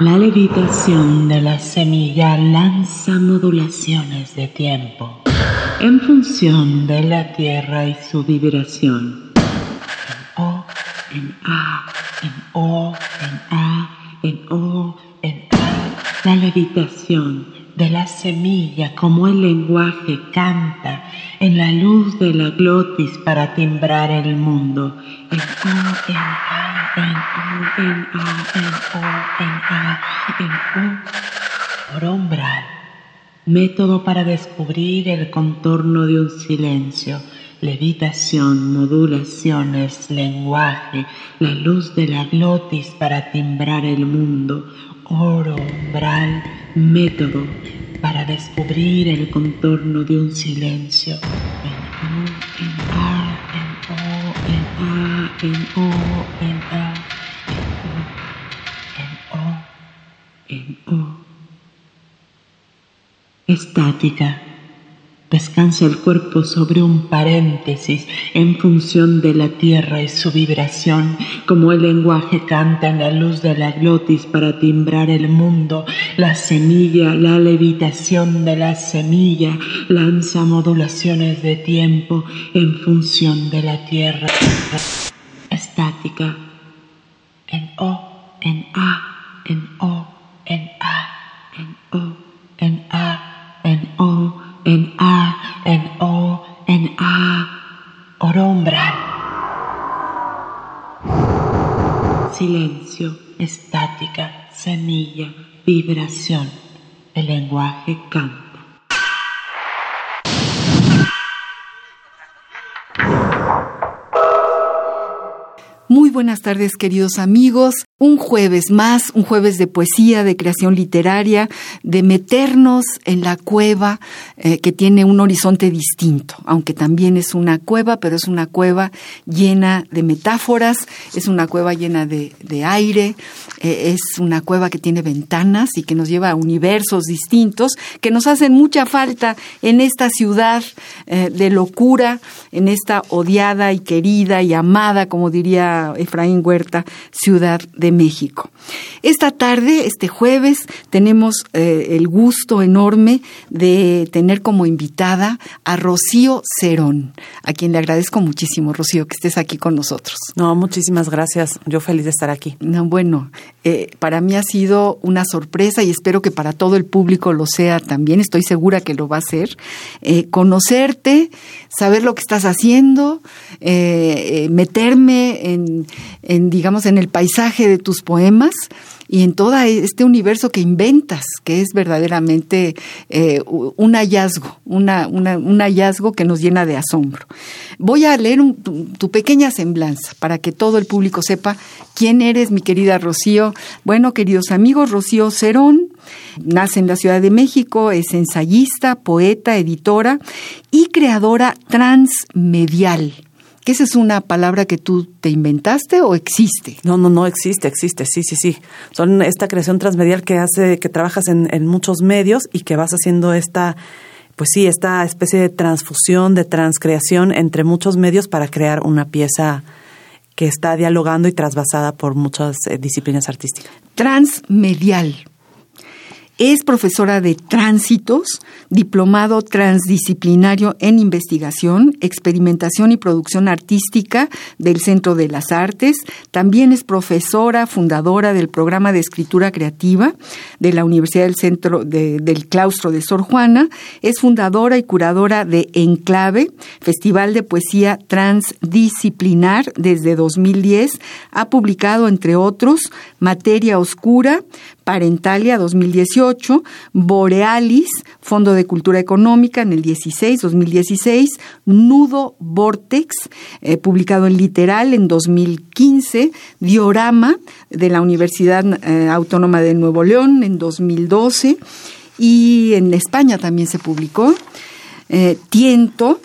La levitación de la semilla lanza modulaciones de tiempo en función de la Tierra y su vibración. En O, en A, en O, en A, en O, en A. La levitación de la semilla como el lenguaje canta en la luz de la glotis para timbrar el mundo. O, en A en O, en A, en O, por umbral. Método para descubrir el contorno de un silencio, levitación, modulaciones, lenguaje, la luz de la glotis para timbrar el mundo, oro, umbral, método para descubrir el contorno de un silencio. En en O, en. Estática. Descansa el cuerpo sobre un paréntesis en función de la tierra y su vibración, como el lenguaje canta en la luz de la glotis para timbrar el mundo. La semilla, la levitación de la semilla, lanza modulaciones de tiempo en función de la tierra. Estática. En O, en A, en O, en A, en O, en A, en O en A, en O, en A, orombral. Silencio, estática, semilla, vibración. El lenguaje canta. Buenas tardes, queridos amigos. Un jueves más, un jueves de poesía, de creación literaria, de meternos en la cueva eh, que tiene un horizonte distinto, aunque también es una cueva, pero es una cueva llena de metáforas, es una cueva llena de, de aire, eh, es una cueva que tiene ventanas y que nos lleva a universos distintos que nos hacen mucha falta en esta ciudad eh, de locura, en esta odiada y querida y amada, como diría Efraín Huerta, Ciudad de México. Esta tarde, este jueves, tenemos eh, el gusto enorme de tener como invitada a Rocío Cerón, a quien le agradezco muchísimo, Rocío, que estés aquí con nosotros. No, muchísimas gracias. Yo feliz de estar aquí. No, bueno, eh, para mí ha sido una sorpresa y espero que para todo el público lo sea también. Estoy segura que lo va a ser. Eh, conocerte, saber lo que estás haciendo, meterme en en, digamos, en el paisaje de tus poemas y en todo este universo que inventas, que es verdaderamente eh, un hallazgo, un hallazgo que nos llena de asombro. Voy a leer tu, pequeña semblanza para que todo el público sepa quién eres, mi querida Rocío. Bueno, queridos amigos, Rocío Cerón nace en la Ciudad de México, es ensayista, poeta, editora y creadora transmedial ¿Que esa es una palabra que tú te inventaste o existe? No, no, no existe, existe, sí, sí, sí. Son esta creación transmedial que hace, que trabajas en, en muchos medios y que vas haciendo esta, pues sí, esta especie de transfusión, de transcreación entre muchos medios para crear una pieza que está dialogando y trasvasada por muchas eh, disciplinas artísticas. Transmedial. Es profesora de tránsitos, diplomado transdisciplinario en investigación, experimentación y producción artística del Centro de las Artes. También es profesora fundadora del programa de escritura creativa de la Universidad del Centro del Claustro de Sor Juana. Es fundadora y curadora de Enclave, Festival de Poesía Transdisciplinar desde 2010. Ha publicado, entre otros, Materia Oscura, Parentalia 2018, Borealis, Fondo de Cultura Económica en el 16, 2016, Nudo Vortex, eh, publicado en Literal en 2015, Diorama de la Universidad eh, Autónoma de Nuevo León en 2012 y en España también se publicó, eh, Tiento,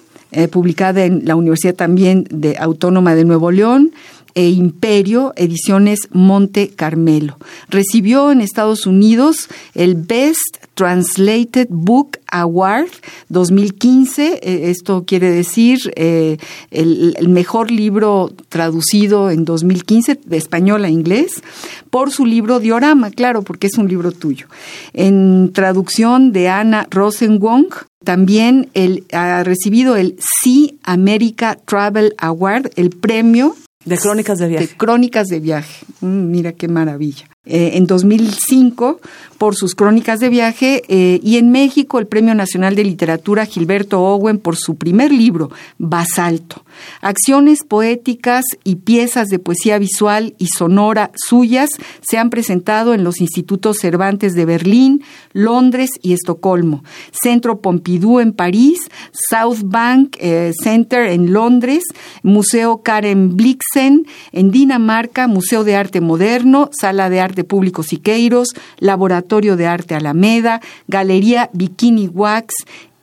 publicada en la Universidad también de Autónoma de Nuevo León, e Imperio, Ediciones Monte Carmelo. Recibió en Estados Unidos el Best Translated Book Award 2015. Eh, esto quiere decir eh, el, mejor libro traducido en 2015 de español a inglés por su libro Diorama, claro, porque es un libro tuyo. En traducción de Ana Rosenwong, también ha recibido el Sea America Travel Award, el premio de crónicas de viaje. De crónicas de viaje. Mm, mira qué maravilla. Eh, en 2005 por sus crónicas de viaje eh, y en México el Premio Nacional de Literatura Gilberto Owen por su primer libro, Basalto. Acciones poéticas y piezas de poesía visual y sonora suyas se han presentado en los institutos Cervantes de Berlín, Londres y Estocolmo, Centro Pompidou en París, South Bank eh, Center en Londres, Museo Karen Blixen en Dinamarca, Museo de Arte Moderno, Sala de Arte Público Siqueiros, Laboratorio de Arte Alameda, Galería Bikini Wax,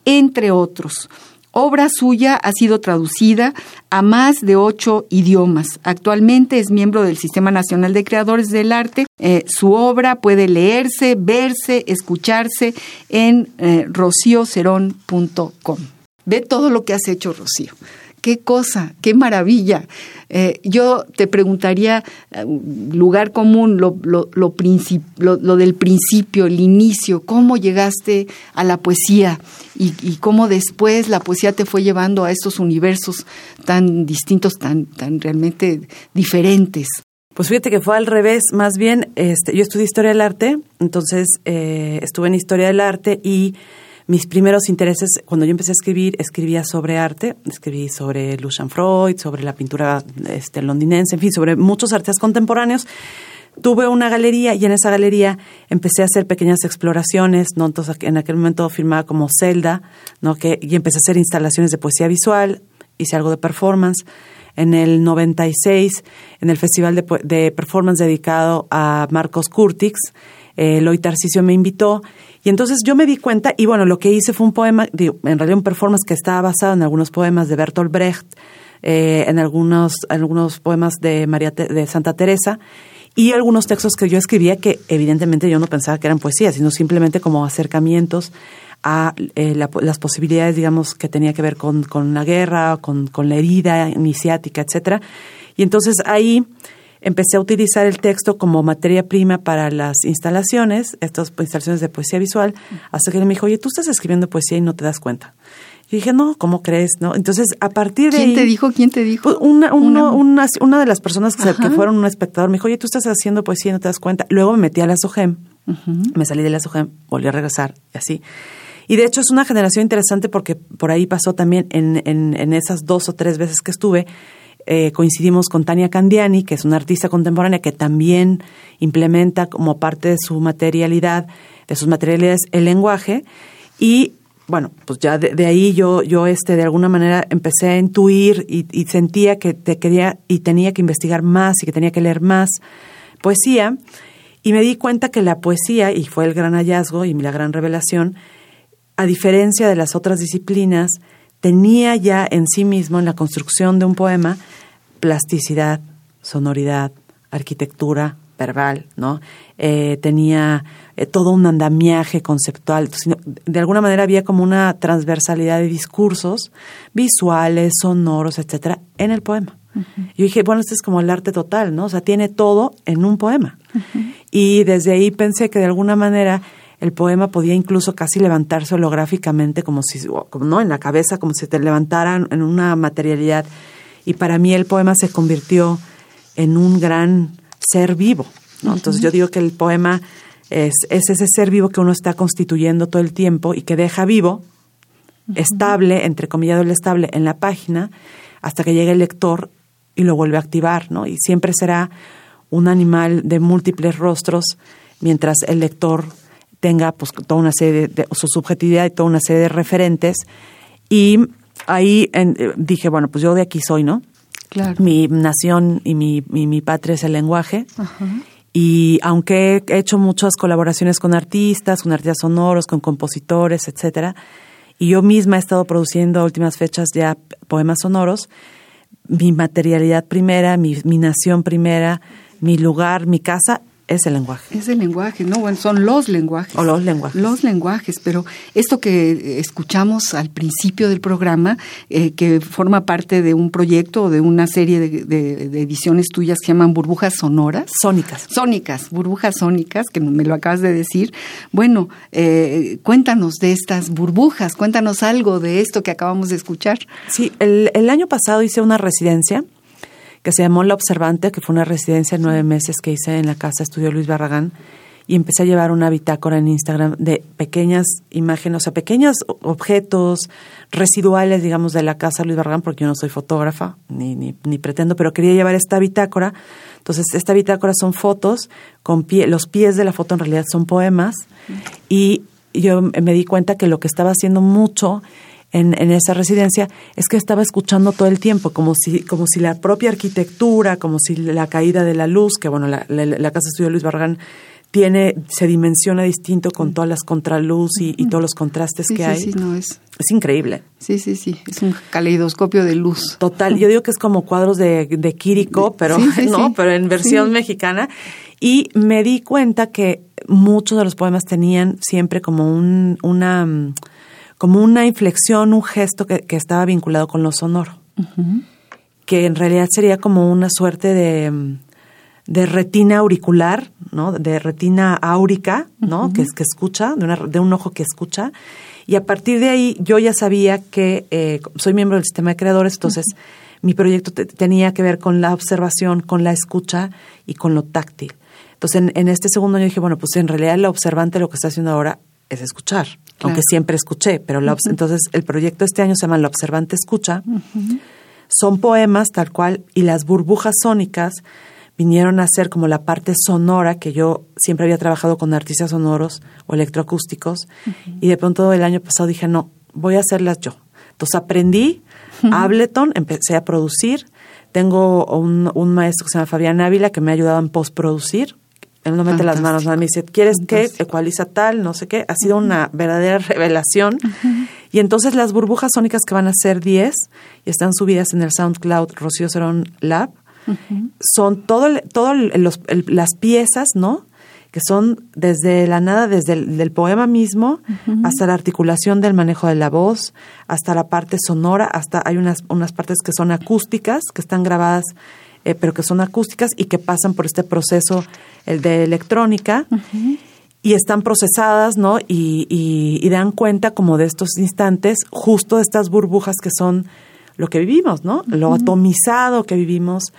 entre otros. Obra suya ha sido traducida a más de ocho idiomas. Actualmente es miembro del Sistema Nacional de Creadores del Arte. Eh, su obra puede leerse, verse, escucharse en eh, rociocerón.com. Ve todo lo que has hecho, Rocío qué cosa, qué maravilla. Eh, yo te preguntaría, eh, lugar común, lo, lo, lo, lo, del principio, el inicio, cómo llegaste a la poesía y, cómo después la poesía te fue llevando a estos universos tan distintos, tan, tan realmente diferentes. Pues fíjate que fue al revés, más bien, este, yo estudié historia del arte, entonces eh, estuve en historia del arte y mis primeros intereses, cuando yo empecé a escribir, escribía sobre arte, escribí sobre Lucian Freud, sobre la pintura este, londinense, en fin, sobre muchos artistas contemporáneos. Tuve una galería y en esa galería empecé a hacer pequeñas exploraciones, ¿no? Entonces en aquel momento firmaba como Zelda, ¿no? Que, y empecé a hacer instalaciones de poesía visual, hice algo de performance. En el 96, en el Festival de, Performance dedicado a Marcos Curtix, Eloy Tarcisio me invitó y entonces yo me di cuenta y bueno, lo que hice fue un poema, en realidad un performance que estaba basado en algunos poemas de Bertolt Brecht, eh, en algunos, algunos poemas de, María, de Santa Teresa y algunos textos que yo escribía que evidentemente yo no pensaba que eran poesía, sino simplemente como acercamientos a eh, las posibilidades, digamos, que tenía que ver con, con la guerra, con, con la herida iniciática, etcétera. Y entonces ahí empecé a utilizar el texto como materia prima para las instalaciones, estas instalaciones de poesía visual, hasta que él me dijo, oye, tú estás escribiendo poesía y no te das cuenta. Y dije, no, ¿cómo crees? no Entonces, a partir de ¿Quién te dijo? ¿Quién te dijo? Pues, una, una, una, de las personas que, fueron un espectador me dijo, oye, tú estás haciendo poesía y no te das cuenta. Luego me metí a la SOGEM, me salí de la SOGEM, volví a regresar y así. Y de hecho es una generación interesante porque por ahí pasó también en, en, en esas dos o tres veces que estuve, eh, coincidimos con Tania Candiani, que es una artista contemporánea que también implementa como parte de su materialidad, de sus materialidades, el lenguaje. Y bueno, pues ya de, ahí yo, yo este, de alguna manera empecé a intuir y, y, sentía que te quería y tenía que investigar más y que tenía que leer más poesía. Y me di cuenta que la poesía, y fue el gran hallazgo y la gran revelación, a diferencia de las otras disciplinas, tenía ya en sí mismo, en la construcción de un poema, plasticidad, sonoridad, arquitectura verbal, ¿no? Eh, tenía eh, todo un andamiaje conceptual. De alguna manera había como una transversalidad de discursos visuales, sonoros, etcétera, en el poema. Yo dije, bueno, este es como el arte total, ¿no? O sea, tiene todo en un poema. Y desde ahí pensé que de alguna manera el poema podía incluso casi levantarse holográficamente, como si, como, ¿no? En la cabeza, como si te levantaran en una materialidad. Y para mí el poema se convirtió en un gran ser vivo, ¿no? Entonces yo digo que el poema es, es ese ser vivo que uno está constituyendo todo el tiempo y que deja vivo, estable, entre comillas, el estable, en la página, hasta que llegue el lector y lo vuelve a activar, ¿no? Y siempre será un animal de múltiples rostros, mientras el lector tenga pues toda una serie de, su subjetividad y toda una serie de referentes. Y ahí eh, dije, bueno, pues yo de aquí soy, ¿no? Claro. Mi nación y mi, mi, patria es el lenguaje. Y aunque he hecho muchas colaboraciones con artistas, con artistas sonoros, con compositores, etcétera, y yo misma he estado produciendo a últimas fechas ya poemas sonoros, mi materialidad primera, mi, mi nación primera, mi lugar, mi casa es el lenguaje. Es el lenguaje, ¿no? Bueno, son los lenguajes. O los lenguajes. Los lenguajes, pero esto que escuchamos al principio del programa, eh, que forma parte de un proyecto o de una serie de, ediciones tuyas que llaman burbujas sonoras. Sónicas. Sónicas, burbujas sónicas, que me lo acabas de decir. Bueno, eh, cuéntanos de estas burbujas, cuéntanos algo de esto que acabamos de escuchar. Sí, el, el año pasado hice una residencia que se llamó La Observante, que fue una residencia de nueve meses que hice en la casa Estudio Luis Barragán, y empecé a llevar una bitácora en Instagram de pequeñas imágenes, o sea, pequeños objetos residuales, digamos, de la casa Luis Barragán, porque yo no soy fotógrafa, ni, ni, ni pretendo, pero quería llevar esta bitácora. Entonces, esta bitácora son fotos, con pie, los pies de la foto en realidad son poemas, y yo me di cuenta que lo que estaba haciendo mucho en, en, esa residencia es que estaba escuchando todo el tiempo, como si, como si la propia arquitectura, como si la caída de la luz, que bueno, la, la, Casa Estudio Luis Barragán tiene, se dimensiona distinto con todas las contraluz y, y todos los contrastes que hay. Sí, no, es, es increíble. Sí, sí, sí, es un caleidoscopio de luz. Total, yo digo que es como cuadros de, de Quirico, pero no, pero en versión mexicana. Y me di cuenta que muchos de los poemas tenían siempre como un, una como una inflexión, un gesto que, estaba vinculado con lo sonoro, que en realidad sería como una suerte de, de retina auricular, ¿no? De retina áurica, ¿no? que, es, que escucha, de, una, de un ojo que escucha. Y a partir de ahí yo ya sabía que eh, soy miembro del sistema de creadores, entonces mi proyecto tenía que ver con la observación, con la escucha y con lo táctil. Entonces en, en este segundo año dije, bueno, pues en realidad el observante lo que está haciendo ahora es escuchar, aunque siempre escuché, pero entonces el proyecto este año se llama La Observante Escucha. Son poemas tal cual y las burbujas sónicas vinieron a ser como la parte sonora que yo siempre había trabajado con artistas sonoros o electroacústicos y de pronto el año pasado dije, no, voy a hacerlas yo. Entonces aprendí Ableton, empecé a producir. Tengo un, un, maestro que se llama Fabián Ávila que me ha ayudado en postproducir él no mete las manos, me dice, ¿quieres que ecualiza tal? No sé qué. Ha sido una verdadera revelación. Y entonces las burbujas sónicas que van a ser 10 y están subidas en el SoundCloud Rocío Cerón Lab, son todo, todo las piezas, ¿no? Que son desde la nada, desde el poema mismo, hasta la articulación del manejo de la voz, hasta la parte sonora, hasta hay unas, unas partes que son acústicas, que están grabadas eh, pero que son acústicas y que pasan por este proceso el de electrónica. Y están procesadas, ¿no? Y, y, dan cuenta como de estos instantes, justo de estas burbujas que son lo que vivimos, ¿no? Lo atomizado que vivimos,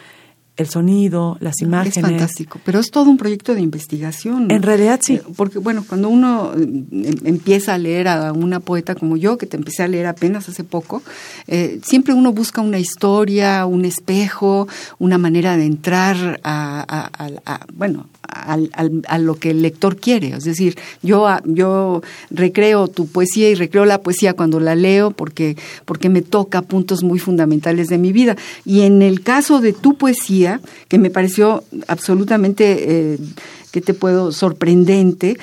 el sonido, las imágenes. Es fantástico, pero es todo un proyecto de investigación. En realidad sí. Eh, porque, bueno, cuando uno em, empieza a leer a una poeta como yo, que te empecé a leer apenas hace poco, eh, siempre uno busca una historia, un espejo, una manera de entrar a, bueno, a lo que el lector quiere. Es decir, yo, yo recreo tu poesía y recreo la poesía cuando la leo porque, porque me toca puntos muy fundamentales de mi vida. Y en el caso de tu poesía, que me pareció absolutamente... Eh, ¿qué te puedo? Sorprendente.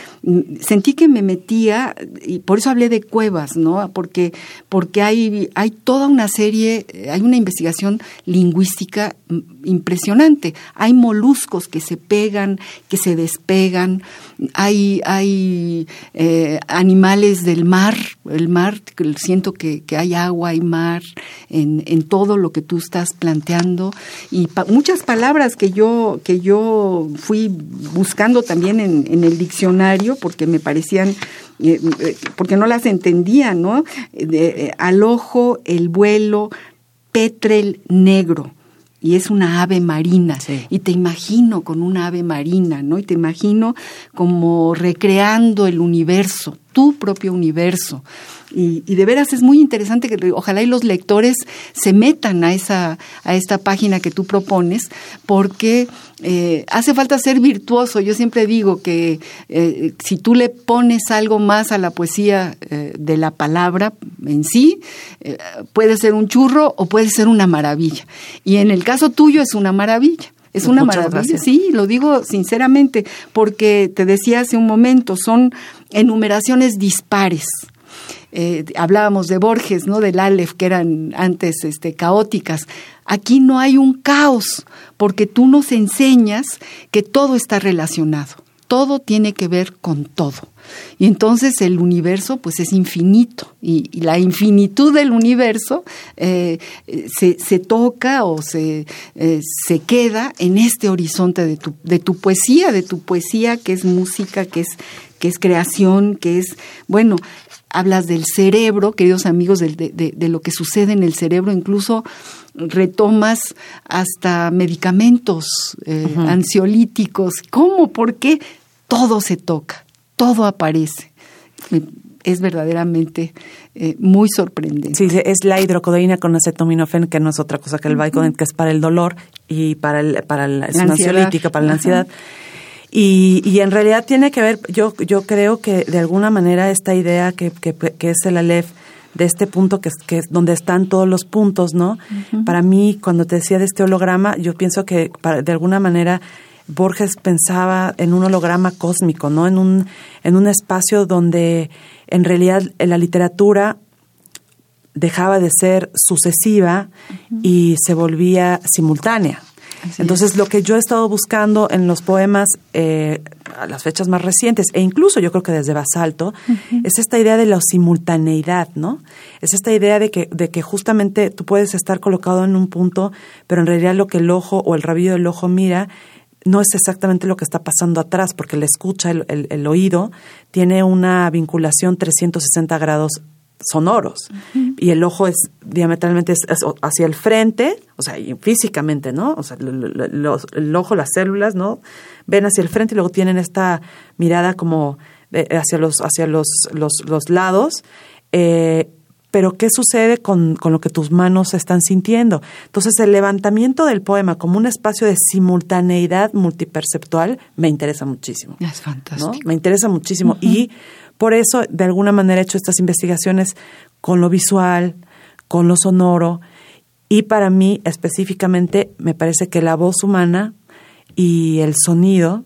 Sentí que me metía, y por eso hablé de cuevas, ¿no? Porque, porque hay, hay toda una serie, hay una investigación lingüística impresionante. Hay moluscos que se pegan, que se despegan, hay, hay eh, animales del mar, el mar, siento que, que hay agua y mar en, en, todo lo que tú estás planteando, y muchas palabras que yo, que yo fui buscando buscando también en, en el diccionario porque me parecían eh, eh, porque no las entendía, ¿no? De, al ojo, el vuelo, petrel negro y es una ave marina. Y te imagino con una ave marina, ¿no? Y te imagino como recreando el universo, tu propio universo. Y, de veras es muy interesante que ojalá y los lectores se metan a esa a esta página que tú propones porque eh, hace falta ser virtuoso. Yo siempre digo que eh, si tú le pones algo más a la poesía eh, de la palabra en sí puede ser un churro o puede ser una maravilla. Y en el caso tuyo es una maravilla es una maravilla, sí, lo digo sinceramente, porque te decía hace un momento, son enumeraciones dispares. Eh, hablábamos de Borges, ¿no? Del Aleph, que eran antes este, caóticas. Aquí no hay un caos, porque tú nos enseñas que todo está relacionado, todo tiene que ver con todo. Y entonces el universo pues es infinito y, la infinitud del universo eh, se, se, toca o se, eh, se queda en este horizonte de tu, de tu poesía, de tu poesía que es música, que es que es creación, que es, bueno, hablas del cerebro, queridos amigos, de, de, lo que sucede en el cerebro, incluso retomas hasta medicamentos eh, ansiolíticos. ¿Cómo? ¿Por qué? Todo se toca, todo aparece. Es verdaderamente eh, muy sorprendente. Sí, es la hidrocodeína con acetaminofén, que no es otra cosa que el Vicodin, que es para el dolor y para, el, para la, es una ansiolítica, para la ansiedad. Y, y, en realidad tiene que ver, yo, yo creo que de alguna manera esta idea que, que, que es el Aleph, de este punto que, que es donde están todos los puntos, ¿no? Para mí, cuando te decía de este holograma, yo pienso que para, de alguna manera Borges pensaba en un holograma cósmico, ¿no? En un, en un espacio donde en realidad la literatura dejaba de ser sucesiva y se volvía simultánea. Entonces, lo que yo he estado buscando en los poemas eh, a las fechas más recientes, e incluso yo creo que desde Basalto, es esta idea de la simultaneidad, ¿no? Es esta idea de que, de que justamente tú puedes estar colocado en un punto, pero en realidad lo que el ojo o el rabillo del ojo mira no es exactamente lo que está pasando atrás, porque la escucha, el, el oído, tiene una vinculación 360 grados sonoros y el ojo es diametralmente hacia el frente, o sea, físicamente, ¿no? O sea, el ojo, las células, ¿no? Ven hacia el frente y luego tienen esta mirada como hacia los hacia los los, lados. Eh, pero ¿qué sucede con, con, lo que tus manos están sintiendo? Entonces, el levantamiento del poema como un espacio de simultaneidad multiperceptual me interesa muchísimo. Es fantástico. Me interesa muchísimo. Y por eso, de alguna manera, he hecho estas investigaciones con lo visual, con lo sonoro, y para mí específicamente me parece que la voz humana y el sonido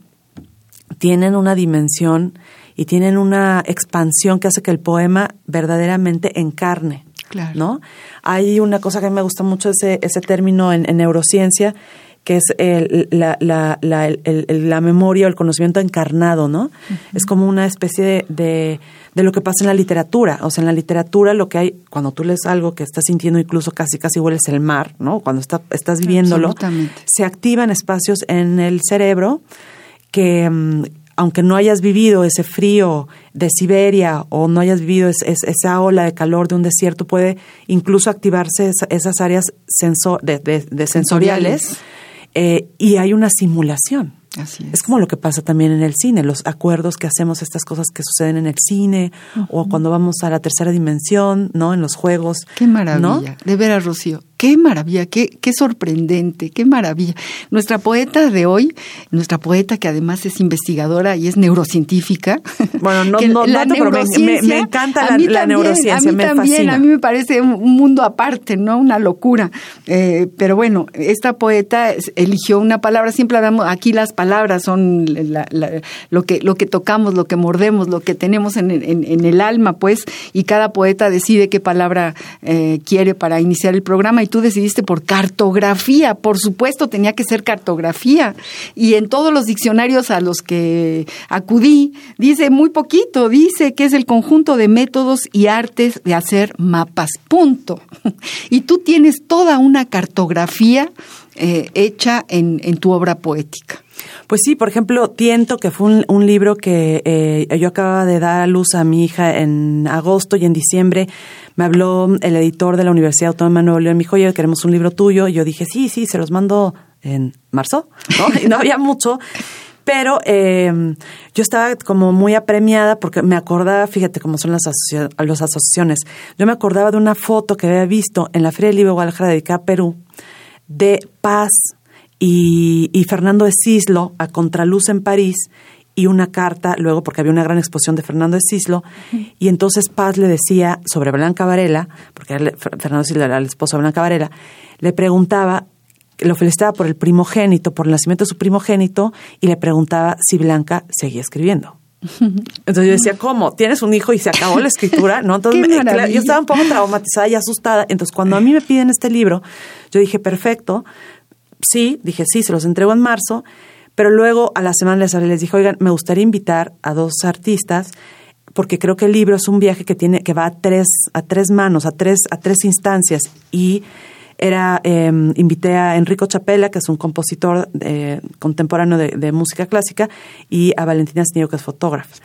tienen una dimensión y tienen una expansión que hace que el poema verdaderamente encarne. Claro. ¿no? Hay una cosa que a mí me gusta mucho, ese, ese término en neurociencia, que es el, la, la, la, la, memoria o el conocimiento encarnado, ¿no? Es como una especie de, de, lo que pasa en la literatura. O sea, en la literatura lo que hay, cuando tú lees algo que estás sintiendo incluso casi casi hueles el mar, ¿no? Cuando está, estás viviéndolo, se activan espacios en el cerebro que... Aunque no hayas vivido ese frío de Siberia o no hayas vivido esa ola de calor de un desierto, puede incluso activarse esas áreas de, sensoriales eh, y hay una simulación. Así es. es. como lo que pasa también en el cine, los acuerdos que hacemos, estas cosas que suceden en el cine o cuando vamos a la tercera dimensión, ¿no? En los juegos. Qué maravilla. De veras, Rocío qué maravilla, qué, qué sorprendente, qué maravilla. Nuestra poeta de hoy, nuestra poeta que además es investigadora y es neurocientífica. Bueno, no, no, la neurociencia, me, encanta la, neurociencia, a mí me también, A mí me parece un mundo aparte, ¿no? Una locura. Eh, pero bueno, esta poeta eligió una palabra, siempre hablamos, aquí las palabras son lo, que, lo que tocamos, lo que mordemos, lo que tenemos en, en, el alma, pues, y cada poeta decide qué palabra eh, quiere para iniciar el programa y tú decidiste por cartografía, por supuesto tenía que ser cartografía. Y en todos los diccionarios a los que acudí, dice muy poquito, dice que es el conjunto de métodos y artes de hacer mapas, punto. Y tú tienes toda una cartografía eh, hecha en, en tu obra poética. Pues sí, por ejemplo, Tiento, que fue un, un libro que eh, yo acababa de dar a luz a mi hija en agosto y en diciembre me habló el editor de la Universidad Autónoma de Nuevo León, me dijo, oye, queremos un libro tuyo. Y yo dije, sí, sí, se los mando en marzo, ¿no? Y no había mucho. Pero eh, yo estaba como muy apremiada porque me acordaba, fíjate cómo son las, asocia las asociaciones, yo me acordaba de una foto que había visto en la Feria del Libro Guadalajara dedicada a Perú de Paz y, y Fernando de Cislo a Contraluz en París y una carta luego porque había una gran exposición de Fernando de Cislo y entonces Paz le decía sobre Blanca Varela, porque Fernando de Cislo era el esposo de Blanca Varela, le preguntaba lo felicitaba por el primogénito, por el nacimiento de su primogénito, y le preguntaba si Blanca seguía escribiendo. Entonces yo decía, ¿cómo? ¿Tienes un hijo y se acabó la escritura? ¿No? Entonces yo estaba un poco traumatizada y asustada. Entonces cuando a mí me piden este libro, yo dije, perfecto, sí, dije, sí, se los entrego en marzo, pero luego a la semana les, les dije, oigan, me gustaría invitar a dos artistas porque creo que el libro es un viaje que tiene que va a tres a tres manos, a tres a tres instancias y era eh, invité a Enrico Chapela, que es un compositor eh, contemporáneo de, de, música clásica, y a Valentina Snillo, que es fotógrafa.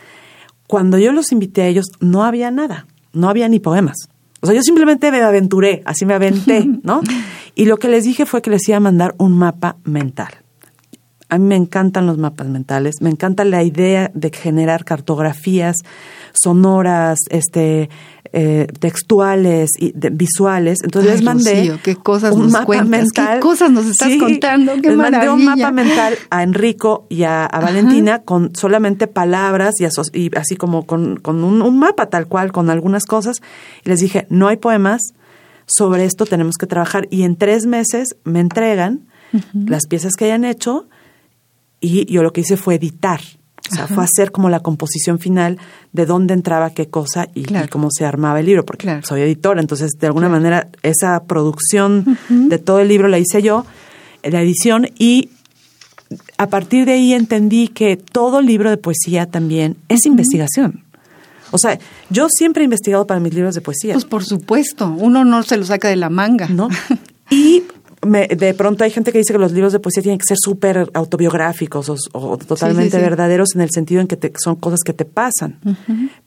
Cuando yo los invité a ellos, no había nada, no había ni poemas. O sea, yo simplemente me aventuré, así me aventé, ¿no? Y lo que les dije fue que les iba a mandar un mapa mental. A mí me encantan los mapas mentales, me encanta la idea de generar cartografías sonoras, este, eh, textuales y de, visuales. Entonces Ay, les mandé qué cosas un nos mapa cuentas, mental. qué cosas nos estás Sí, contando, qué les mandé un mapa mental a Enrico y a, a Valentina con solamente palabras y, aso- y así como con, con un, un mapa tal cual, con algunas cosas. Y les dije, no hay poemas, sobre esto tenemos que trabajar. Y en tres meses me entregan las piezas que hayan hecho y yo lo que hice fue editar. O sea, fue hacer como la composición final de dónde entraba qué cosa y, Claro. y cómo se armaba el libro, porque Claro. soy editora, entonces de alguna manera esa producción de todo el libro la hice yo, la edición, y a partir de ahí entendí que todo libro de poesía también es investigación. O sea, yo siempre he investigado para mis libros de poesía. Pues por supuesto, uno no se lo saca de la manga. ¿no? Y me- de pronto hay gente que dice que los libros de poesía tienen que ser súper autobiográficos o, o totalmente Sí, sí, sí. verdaderos en el sentido en que te- son cosas que te pasan.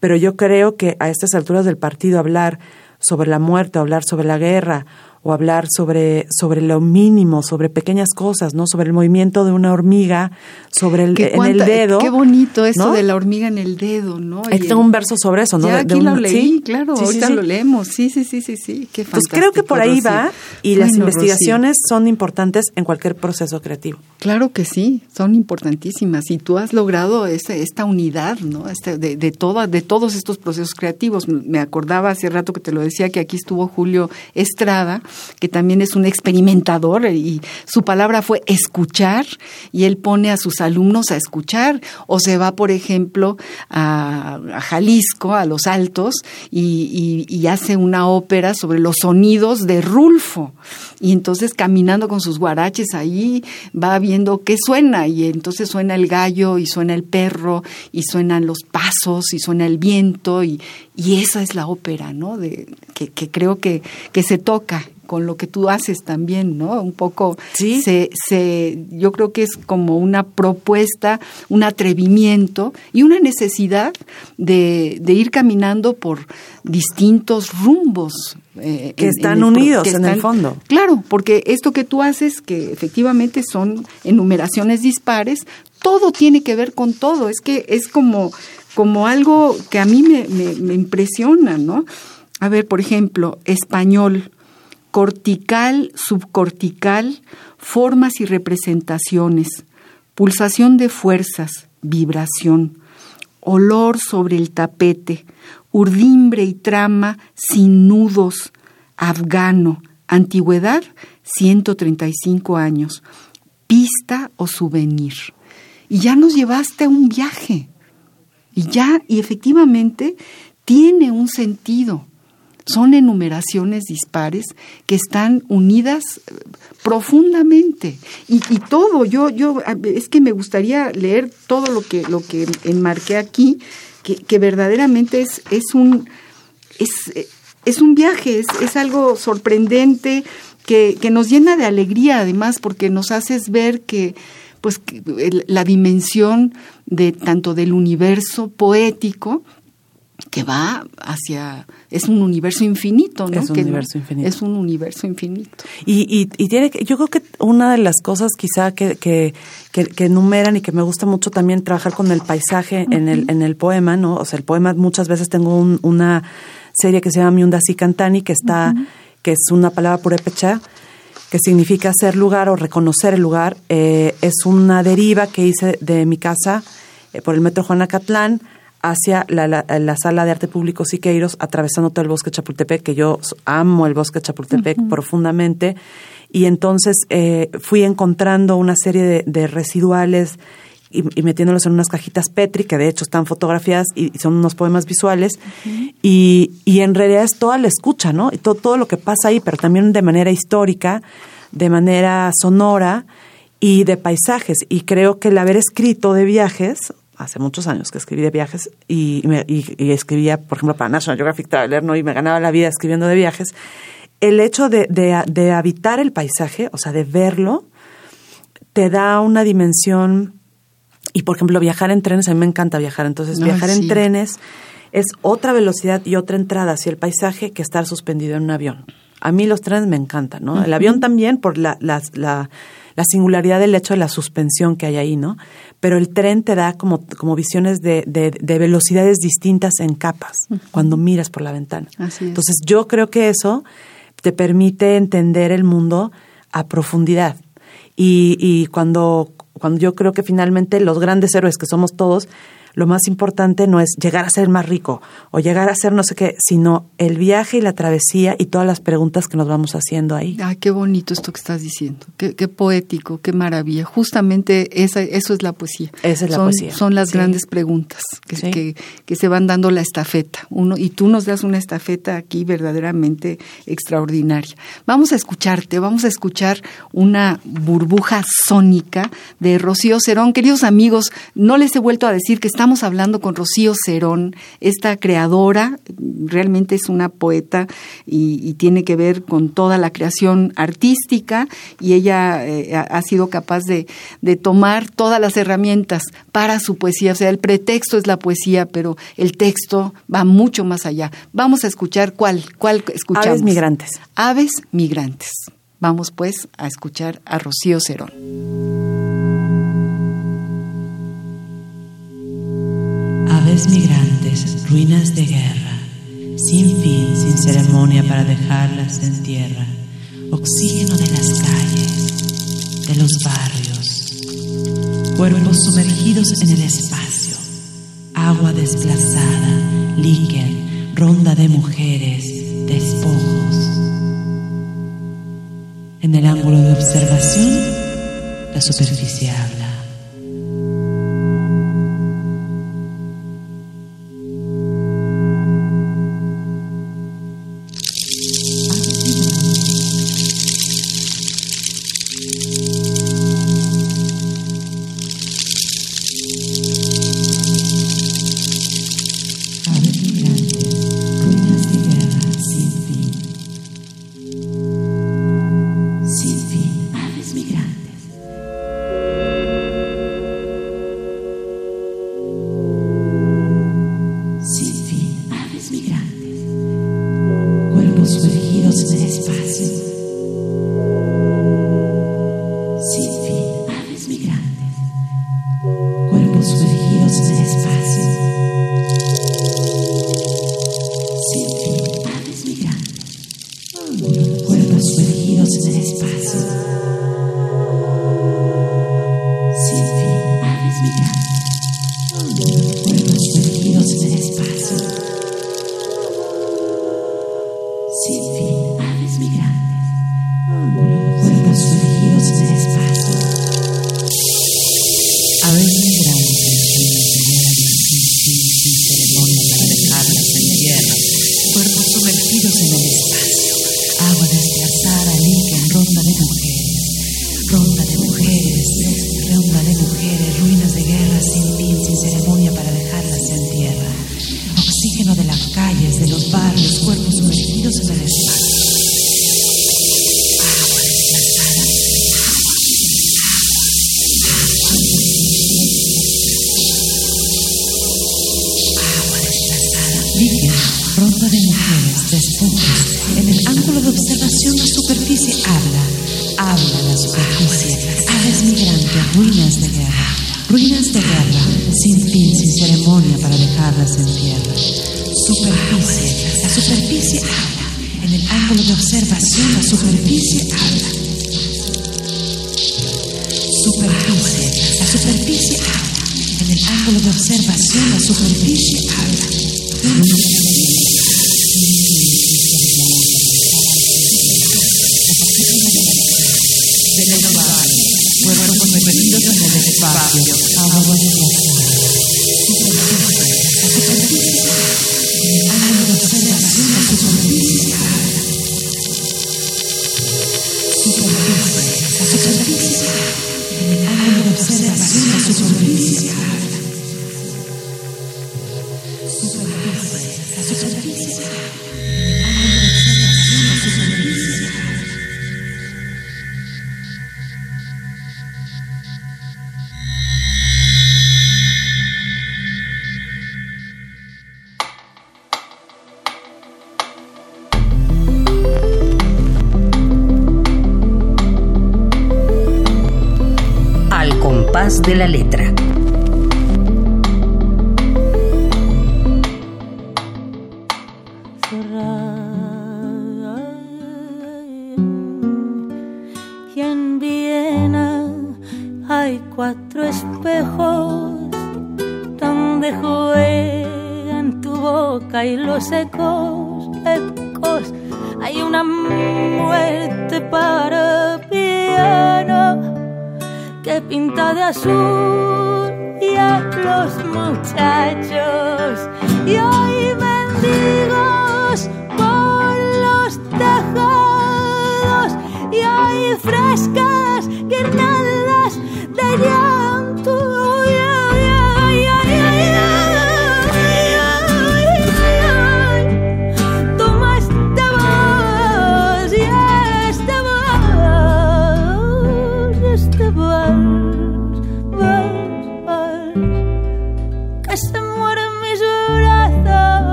Pero yo creo que a estas alturas del partido hablar sobre la muerte, hablar sobre la guerra, o hablar sobre, sobre lo mínimo, sobre pequeñas cosas, ¿no? Sobre el movimiento de una hormiga, sobre el, en el cuánta- qué bonito eso ¿no? de la hormiga en el dedo, ¿no? Y el- un verso sobre eso, ¿no? Ya De- de aquí lo leí, sí, claro, sí, ahorita sí. lo leemos. Sí, sí, sí, sí, sí. Qué Pues creo que fantástico, por ahí Rocío. va y las investigaciones son importantes en cualquier proceso creativo. Claro que sí, son importantísimas y tú has logrado ese- esta unidad, ¿no? Este, de, de, toda, de todos estos procesos creativos. Me acordaba hace rato que te lo decía que aquí estuvo Julio Estrada, que también es un experimentador y su palabra fue escuchar y él pone a sus alumnos a escuchar o se va, por ejemplo, a, a Jalisco, a los Altos y, y- y hace una ópera sobre los sonidos de Rulfo y entonces caminando con sus guaraches ahí va viendo qué suena y entonces suena el gallo y suena el perro y suenan los pasos y suena el viento y, y esa es la ópera, ¿no? De, que, que creo que, que se toca con lo que tú haces también, ¿no? Un poco Sí. se, se, yo creo que es como una propuesta, un atrevimiento y una necesidad de, de ir caminando por distintos rumbos. eh, Que en- están en unidos que en el fondo. Claro, porque esto que tú haces, que efectivamente son enumeraciones dispares, todo tiene que ver con todo. Es que es como, como algo que a mí me, me- me impresiona, ¿no? A ver, por ejemplo, español, cortical, subcortical, formas y representaciones, pulsación de fuerzas, vibración, olor sobre el tapete, urdimbre y trama sin nudos, afgano, antigüedad 135 años, pista o souvenir. Y ya nos llevaste a un viaje. Y ya, y efectivamente, tiene un sentido. Son enumeraciones dispares que están unidas eh, profundamente. Y, y todo, yo, yo, es que me gustaría leer todo lo que, lo que enmarqué aquí, que, que verdaderamente es, es un, es, eh, es un viaje, es, es algo sorprendente, que, que nos llena de alegría además porque nos haces ver que pues la dimensión de tanto del universo poético que va hacia es un universo infinito, ¿no? Es un universo infinito. Es un universo infinito. Y, y, tiene que, yo creo que una de las cosas quizá que, que, que, enumeran y que me gusta mucho también trabajar con el paisaje en, el, en el poema, ¿no? O sea, el poema muchas veces tengo una serie que se llama Miundasi Cantani, que está, que es una palabra purépecha, que significa hacer lugar o reconocer el lugar. Eh, es una deriva que hice de mi casa eh, por el metro Juanacatlán hacia la, sala de arte público Siqueiros, atravesando todo el bosque de Chapultepec, que yo amo el bosque de Chapultepec profundamente. Y entonces eh, fui encontrando una serie de, residuales y, metiéndolos en unas cajitas Petri, que de hecho están fotografiadas y, son unos poemas visuales. y, y, en realidad es toda la escucha, ¿no? Y todo, todo lo que pasa ahí, pero también de manera histórica, de manera sonora y de paisajes. Y creo que el haber escrito de viajes, hace muchos años que escribí de viajes y, y, escribía, por ejemplo, para National Geographic Traveler, ¿no? Y me ganaba la vida escribiendo de viajes. El hecho de, de, habitar el paisaje, o sea, de verlo, te da una dimensión. Y, por ejemplo, viajar en trenes, a mí me encanta viajar. Entonces, viajar en trenes es otra velocidad y otra entrada hacia el paisaje que estar suspendido en un avión. A mí los trenes me encantan, ¿no? El avión también por la, la, la la singularidad del hecho de la suspensión que hay ahí, ¿no? Pero el tren te da como, como visiones de, de, velocidades distintas en capas cuando miras por la ventana. Entonces yo creo que eso te permite entender el mundo a profundidad. Y, y cuando, cuando yo creo que finalmente los grandes héroes que somos todos, lo más importante no es llegar a ser más rico o llegar a ser no sé qué, sino el viaje y la travesía y todas las preguntas que nos vamos haciendo ahí. Ay, qué bonito esto que estás diciendo, qué, poético, qué maravilla. Justamente esa, eso es la poesía. Esa es la son, poesía. Son las grandes preguntas que, que, se van dando la estafeta. Uno, y tú nos das una estafeta aquí verdaderamente extraordinaria. Vamos a escucharte, vamos a escuchar una burbuja sónica de Rocío Cerón. Queridos amigos, no les he vuelto a decir que estamos Estamos hablando con Rocío Cerón, esta creadora, realmente es una poeta y, tiene que ver con toda la creación artística y ella eh, ha sido capaz de, tomar todas las herramientas para su poesía. O sea, el pretexto es la poesía, pero el texto va mucho más allá. Vamos a escuchar cuál, cuál escuchamos. Aves migrantes. Aves migrantes. Vamos pues a escuchar a Rocío Cerón. Migrantes, ruinas de guerra, sin fin, sin ceremonia para dejarlas en tierra, oxígeno de las calles, de los barrios, cuerpos sumergidos en el espacio, agua desplazada, líquido, ronda de mujeres, despojos. En el ángulo de observación, la superficie habla. fueron sometidos en el espacio. Aguas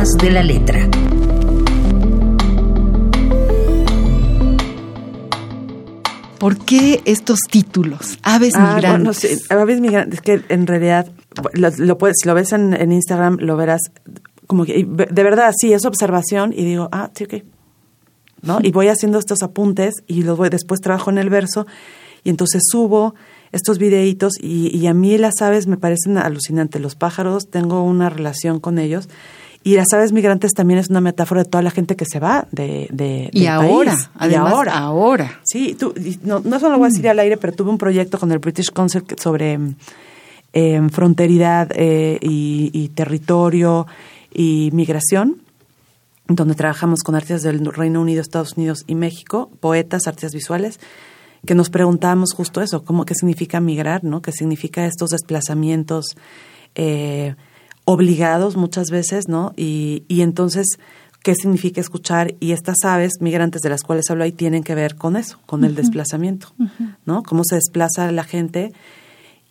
de la letra. ¿Por qué estos títulos? Aves ah, migrantes. Aves migrantes, es que en realidad lo, puedes, si lo ves en, Instagram, lo verás como que de verdad sí es observación y digo, ah, sí, ok. ¿No? Y voy haciendo estos apuntes y los voy, después trabajo en el verso y entonces subo estos videitos y a mí las aves me parecen alucinantes. Los pájaros, tengo una relación con ellos y las aves migrantes también es una metáfora de toda la gente que se va de, de y ahora, país. Y ahora, ahora. Sí, tú, no, no solo voy a decir mm. al aire, pero tuve un proyecto con el British Council sobre em, fronteridad eh, y, territorio y migración donde trabajamos con artistas del Reino Unido, Estados Unidos y México, poetas, artistas visuales, que nos preguntábamos justo eso, cómo, qué significa migrar, ¿no? qué significa estos desplazamientos eh, obligados muchas veces, ¿no? Y, y entonces, ¿qué significa escuchar? Y estas aves migrantes de las cuales hablo ahí tienen que ver con eso, con el desplazamiento, ¿no? Cómo se desplaza la gente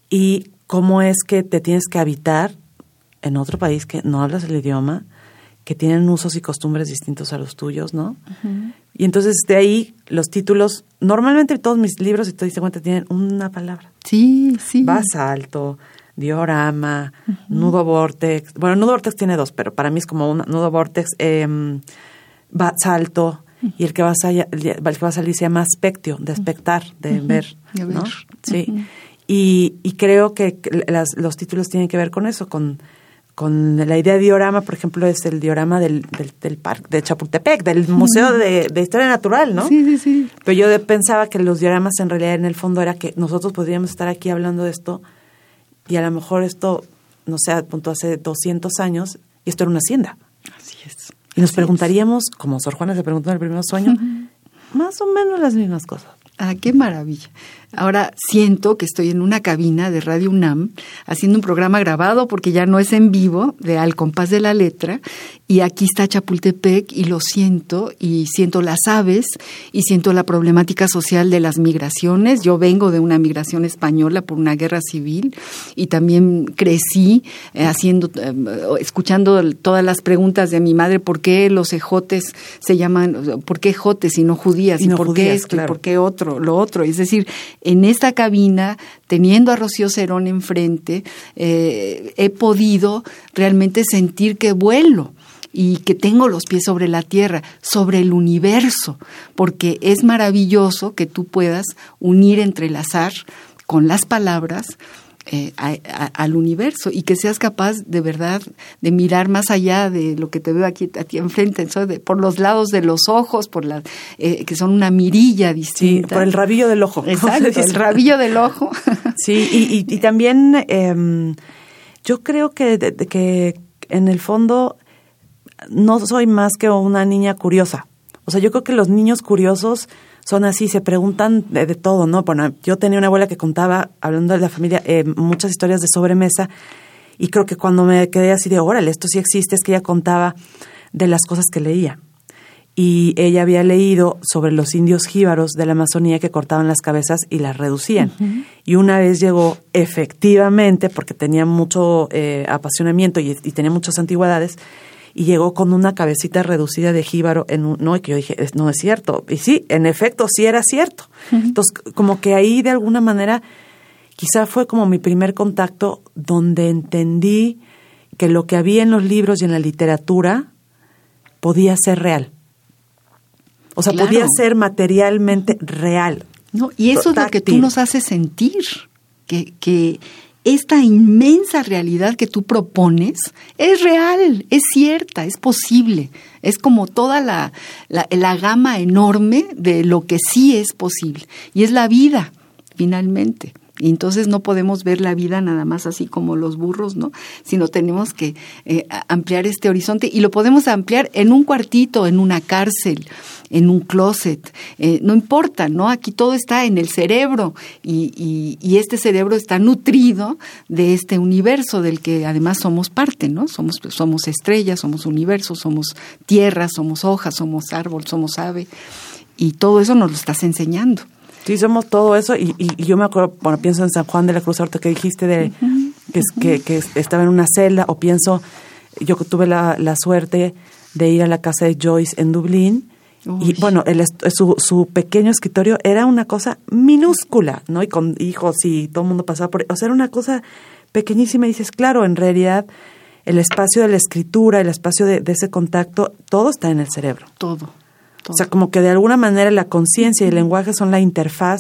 y cómo es que te tienes que habitar en otro país que no hablas el idioma, que tienen usos y costumbres distintos a los tuyos, ¿no? Y entonces de ahí los títulos, normalmente todos mis libros, si te diste cuenta, tienen una palabra. Sí, sí. Basalto, diorama, nudo vortex. Bueno, nudo vortex tiene dos, pero para mí es como un nudo vortex, eh, basalto, y el que va a salir, el que va a salir se llama aspectio, de aspectar, de ver, de ¿no? ver. Sí. y, y creo que las- los títulos tienen que ver con eso, con, con la idea de diorama, por ejemplo, es el diorama del, del, del parque de Chapultepec, del Museo de, de Historia Natural, ¿no? Sí, sí, sí. Pero yo pensaba que los dioramas en realidad en el fondo era que nosotros podríamos estar aquí hablando de esto y a lo mejor esto, no sé, a punto hace 200 años y esto era una hacienda. Así es. Y nos preguntaríamos, como Sor Juana se preguntó en el primer sueño, más o menos las mismas cosas. Ah, qué maravilla. Ahora siento que estoy en una cabina de Radio UNAM haciendo un programa grabado porque ya no es en vivo, de Al compás de la letra, y aquí está Chapultepec y lo siento, y siento las aves, y siento la problemática social de las migraciones. Yo vengo de una migración española por una guerra civil y también crecí eh, haciendo, eh, escuchando todas las preguntas de mi madre, ¿por qué los ejotes se llaman, por qué ejotes y no judías? Y ¿Y, no por judías, qué esto? ¿Y claro. por qué otro? Lo otro. Es decir, en esta cabina, teniendo a Rocío Cerón enfrente, eh, he podido realmente sentir que vuelo y que tengo los pies sobre la tierra, sobre el universo, porque es maravilloso que tú puedas unir, entrelazar con las palabras eh, a- a- al universo y que seas capaz de verdad de mirar más allá de lo que te veo aquí a ti enfrente, de- por los lados de los ojos, por la, eh, que son una mirilla Sí, distinta. por el rabillo del ojo. Exacto, el rabillo del ojo. Sí, y, y- y también em, yo creo que, que en el fondo no soy más que una niña curiosa. O sea, yo creo que los niños curiosos son así, se preguntan de, de todo, ¿no? Bueno, yo tenía una abuela que contaba, hablando de la familia, eh, muchas historias de sobremesa, y creo que cuando me quedé así de, órale, esto sí existe, es que ella contaba de las cosas que leía. Y ella había leído sobre los indios jíbaros de la Amazonía que cortaban las cabezas y las reducían. Y una vez llegó, efectivamente, porque tenía mucho eh, apasionamiento y, y tenía muchas antigüedades, y llegó con una cabecita reducida de jíbaro en un, no, y que yo dije, "Es- no es cierto. Y sí, en efecto, sí era cierto. Entonces, como que ahí de alguna manera, quizá fue como mi primer contacto donde entendí que lo que había en los libros y en la literatura podía ser real. O sea, Claro. podía ser materialmente real. No, y eso es lo que tú Táctil. nos hace sentir, que, que esta inmensa realidad que tú propones es real, es cierta, es posible. Es como toda la, la, gama enorme de lo que sí es posible. Y es la vida, finalmente. Y entonces no podemos ver la vida nada más así como los burros, ¿no? Sino tenemos que eh, ampliar este horizonte y lo podemos ampliar en un cuartito, en una cárcel, en un closet, eh, no importa, ¿no? Aquí todo está en el cerebro y, y- y este cerebro está nutrido de este universo del que además somos parte, ¿no? Somos, somos estrellas, somos universo, somos tierra, somos hojas, somos árbol, somos ave y todo eso nos lo estás enseñando. Sí, somos todo eso y, y- yo me acuerdo, bueno, pienso en San Juan de la Cruz, ahorita que dijiste de que, que, que estaba en una celda, o pienso, yo que tuve la, la suerte de ir a la casa de Joyce en Dublín, Uy. y bueno, el su, su pequeño escritorio era una cosa minúscula, ¿no? Y con hijos y todo el mundo pasaba por... O sea, era una cosa pequeñísima y dices, claro, en realidad el espacio de la escritura, el espacio de, de ese contacto, todo está en el cerebro. Todo. todo. O sea, como que de alguna manera la conciencia y el lenguaje son la interfaz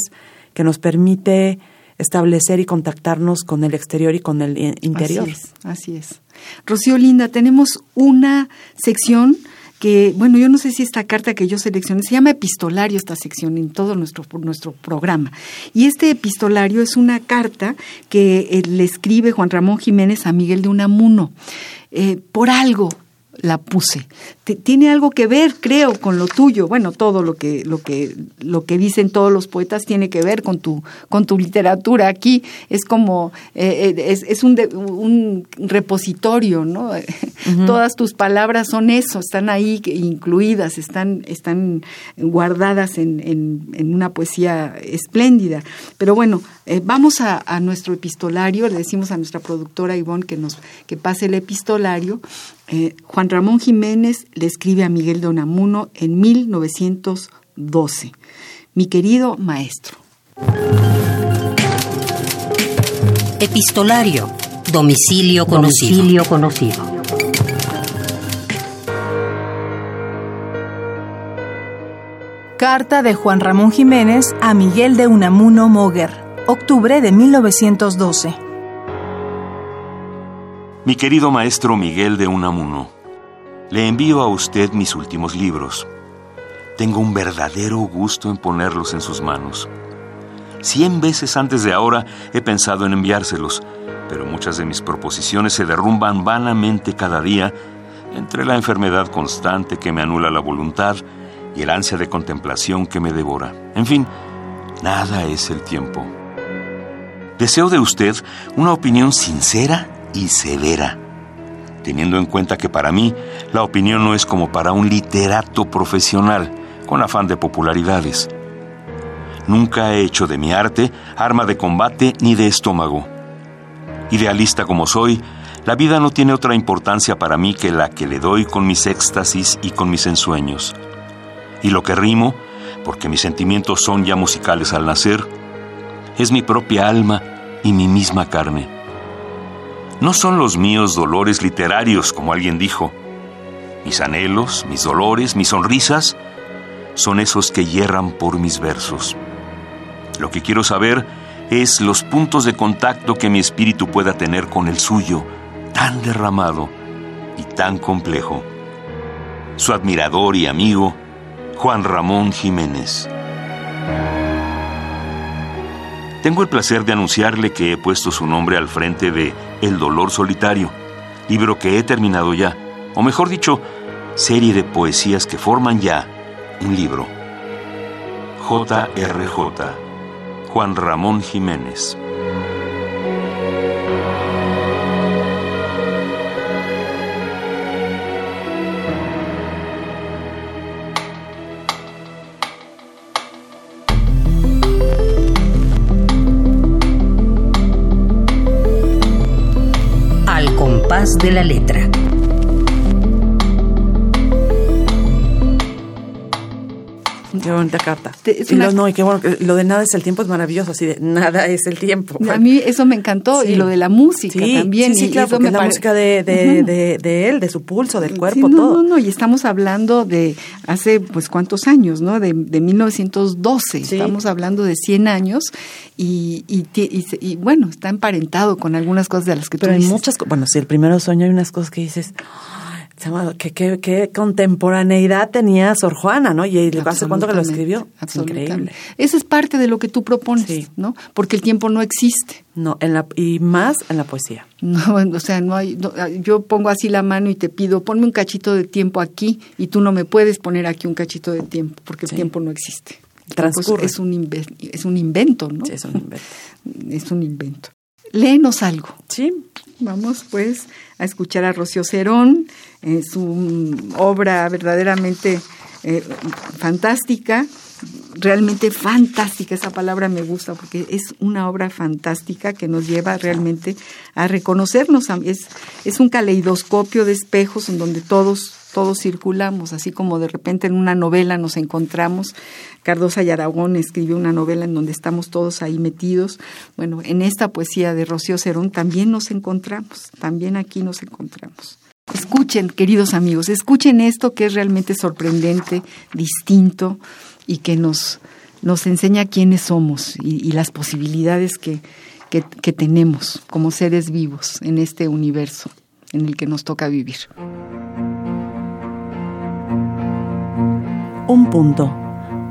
que nos permite establecer y contactarnos con el exterior y con el interior. Así es, así es. Rocío Linda, tenemos una sección que, bueno, yo no sé si esta carta que yo seleccioné, se llama epistolario esta sección en todo nuestro, nuestro programa. Y este epistolario es una carta que eh, le escribe Juan Ramón Jiménez a Miguel de Unamuno. Eh, por algo la puse. tiene algo que ver, creo, con lo tuyo. Bueno, todo lo que, lo que, lo que dicen todos los poetas tiene que ver con tu, con tu literatura. Aquí es como, eh, eh, es, es un, un, repositorio, ¿no? Todas tus palabras son eso, están ahí incluidas, están, están guardadas en, en, una poesía espléndida. Pero bueno, eh, vamos a, a, nuestro epistolario, le decimos a nuestra productora Ivonne que nos, que pase el epistolario eh, Juan Ramón Jiménez le escribe a Miguel Donamuno en 1912. Mi querido maestro. Epistolario. Domicilio conocido. Domicilio conocido. Carta de Juan Ramón Jiménez a Miguel de Unamuno Moguer, octubre de 1912. Mi querido maestro Miguel de Unamuno, le envío a usted mis últimos libros. Tengo un verdadero gusto en ponerlos en sus manos. Cien veces antes de ahora he pensado en enviárselos, pero muchas de mis proposiciones se derrumban vanamente cada día entre la enfermedad constante que me anula la voluntad y el ansia de contemplación que me devora. En fin, nada es el tiempo. Deseo de usted una opinión sincera y severa, teniendo en cuenta que para mí la opinión no es como para un literato profesional con afán de popularidades. Nunca he hecho de mi arte arma de combate ni de estómago. Idealista como soy, la vida no tiene otra importancia para mí que la que le doy con mis éxtasis y con mis ensueños. Y lo que rimo, porque mis sentimientos son ya musicales al nacer, es mi propia alma y mi misma carne no son los míos dolores literarios, como alguien dijo. Mis anhelos, mis dolores, mis sonrisas, son esos que hierran por mis versos. Lo que quiero saber es los puntos de contacto que mi espíritu pueda tener con el suyo, tan derramado y tan complejo. Su admirador y amigo, Juan Ramón Jiménez. Tengo el placer de anunciarle que he puesto su nombre al frente de El dolor solitario, libro que he terminado ya, o mejor dicho, serie de poesías que forman ya un libro. JRJ, Juan Ramón Jiménez. De la letra. Qué bonita carta. lo, no, y qué bueno, lo de nada es el tiempo es maravilloso, así de nada es el tiempo. A mí eso me encantó, y lo de la música también. Sí, claro, y la música de, de, él, de su pulso, del cuerpo, no, todo. No, no, y estamos hablando de hace, pues, ¿cuántos años, no? De, de 1912, estamos hablando de 100 años, y, y, y, bueno, está emparentado con algunas cosas de las que Pero tú hay muchas, bueno, si el primero sueño hay unas cosas que dices ¿Qué, qué, qué contemporaneidad tenía Sor Juana, ¿no? Y hace cuánto que lo escribió. Increíble. Esa es parte de lo que tú propones, ¿no? Porque el tiempo no existe. No, en la, y más en la poesía. No, o sea, no hay, yo pongo así la mano y te pido, ponme un cachito de tiempo aquí y tú no me puedes poner aquí un cachito de tiempo porque el tiempo no existe. Transcurre. Es un, es un invento, ¿no? Sí, es un invento. es un invento. Léenos algo. Sí. Vamos pues a escuchar a Rocío Cerón, en su obra verdaderamente eh, fantástica, realmente fantástica, esa palabra me gusta porque es una obra fantástica que nos lleva realmente a reconocernos, es, es un caleidoscopio de espejos en donde todos todos circulamos, así como de repente en una novela nos encontramos. Cardosa y Aragón escribió una novela en donde estamos todos ahí metidos. Bueno, en esta poesía de Rocío Cerón también nos encontramos, también aquí nos encontramos. Escuchen, queridos amigos, escuchen esto que es realmente sorprendente, distinto y que nos, nos enseña quiénes somos y, las posibilidades que, que tenemos como seres vivos en este universo en el que nos toca vivir. un punto,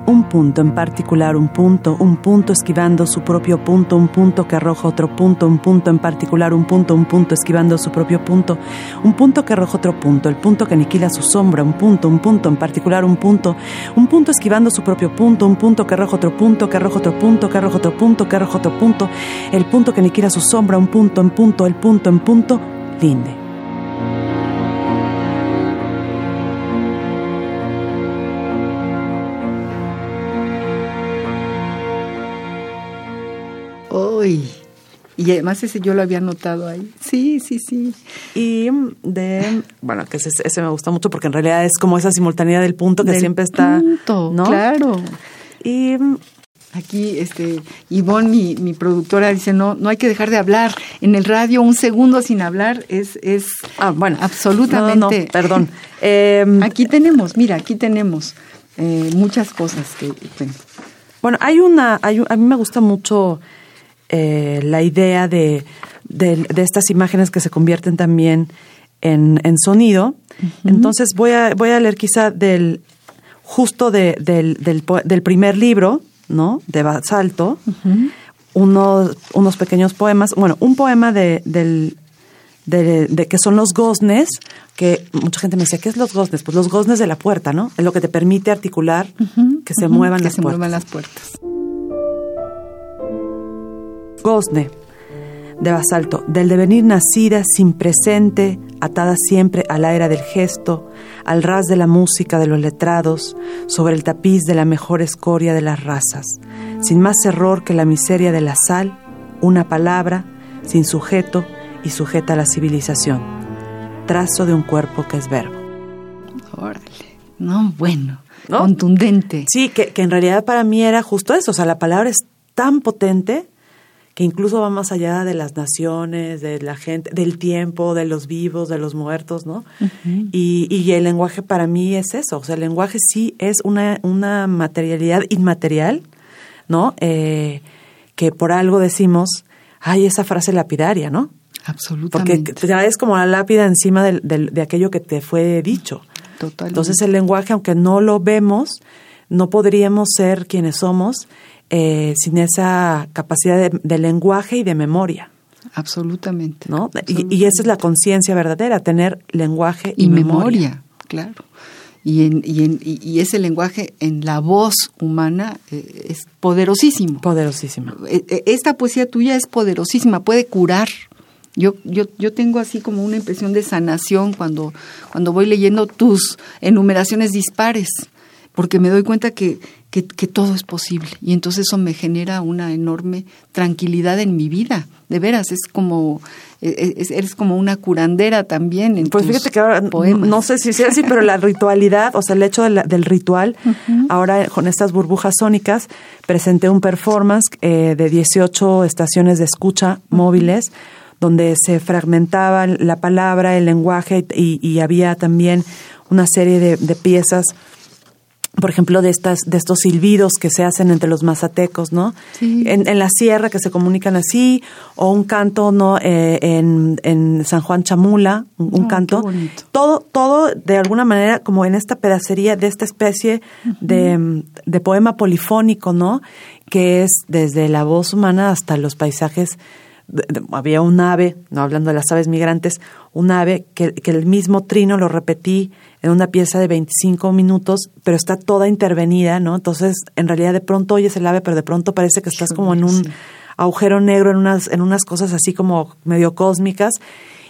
un punto en particular, un punto, un punto esquivando su propio punto, un punto que arroja otro punto, un punto en particular, un punto, un punto esquivando su propio punto, un punto que arroja otro punto, el punto que aniquila su sombra, un punto, un punto en particular, un punto, un punto esquivando su propio punto, un punto que arroja otro punto, que arroja otro punto, que arroja otro punto, que arroja otro punto, el punto que aniquila su sombra, un punto en punto, el punto en punto, linde. Y además ese yo lo había notado ahí. Sí, sí, sí. Y de, bueno, que ese, ese me gusta mucho porque en realidad es como esa simultaneidad del punto que Del siempre está, punto, ¿no? Claro. Y Aquí, este, Ivonne, mi, mi productora, dice, no, no hay que dejar de hablar. En el radio, un segundo sin hablar es, es ah, bueno, absolutamente. No, no, perdón. Eh, aquí tenemos, mira, aquí tenemos eh, muchas cosas que, bueno, hay una, hay a mí me gusta mucho eh, la idea de, de, de estas imágenes que se convierten también en, en sonido. Entonces voy a, voy a leer quizá del justo de- del, del, del primer libro, ¿no? De Basalto, unos, unos pequeños poemas. Bueno, un poema de, del, de, de que son los goznes, que mucha gente me decía, ¿qué es los goznes? Pues los goznes de la puerta, ¿no? Es lo que te permite articular que se ujú, muevan que las se muevan las puertas. Gozne, de basalto, del devenir nacida, sin presente, atada siempre a la era del gesto, al ras de la música de los letrados, sobre el tapiz de la mejor escoria de las razas, sin más error que la miseria de la sal, una palabra, sin sujeto y sujeta a la civilización, trazo de un cuerpo que es verbo. Órale. No, bueno, ¿No? contundente. Sí, que, que en realidad para mí era justo eso, o sea, la palabra es tan potente que incluso va más allá de las naciones, de la gente, del tiempo, de los vivos, de los muertos, ¿no? y, y el lenguaje para mí es eso, o sea, el lenguaje sí es una, una materialidad inmaterial, ¿no? Eh, que por algo decimos, ay, esa frase lapidaria, ¿no? Porque Absolutamente. ya es como la lápida encima del- del- de aquello que te fue dicho. Totalmente. Entonces el lenguaje, aunque no lo vemos, no podríamos ser quienes somos eh, sin esa capacidad de, de lenguaje y de memoria, Absolutamente. ¿no? Y, y esa es la conciencia verdadera, tener lenguaje y, y memoria, claro. Y, en, y, en, y, ese lenguaje en la voz humana eh, es poderosísimo. Poderosísima. Eh, eh, Esta poesía tuya es poderosísima, puede curar. Yo, yo, yo tengo así como una impresión de sanación cuando, cuando voy leyendo tus enumeraciones dispares, porque me doy cuenta que, que, que todo es posible. Y entonces eso me genera una enorme tranquilidad en mi vida. De veras, es como, eh, es- eres como una curandera también. En Pues tus fíjate que ahora, no- poemas. no sé si sea así, pero la ritualidad, o sea, el hecho de la- del ritual, ahora con estas burbujas sónicas, presenté un performance eh, de 18 estaciones de escucha móviles, donde se fragmentaba la palabra, el lenguaje, y, y había también una serie de, de piezas por ejemplo, de estas, de estos silbidos que se hacen entre los mazatecos, ¿no? Sí. En, en la sierra que se comunican así, o un canto, ¿no? Eh, en, en San Juan Chamula, un, un Ah, canto. qué. Todo, todo de alguna manera como en esta pedacería de esta especie de, de poema polifónico, ¿no? Que es desde la voz humana hasta los paisajes. Había un ave, no hablando de las aves migrantes, un ave que, que el mismo trino lo repetí en una pieza de 25 minutos, pero está toda intervenida, ¿no? Entonces, en realidad de pronto oyes el ave, pero de pronto parece que estás como en un agujero negro, en unas, en unas cosas así como medio cósmicas.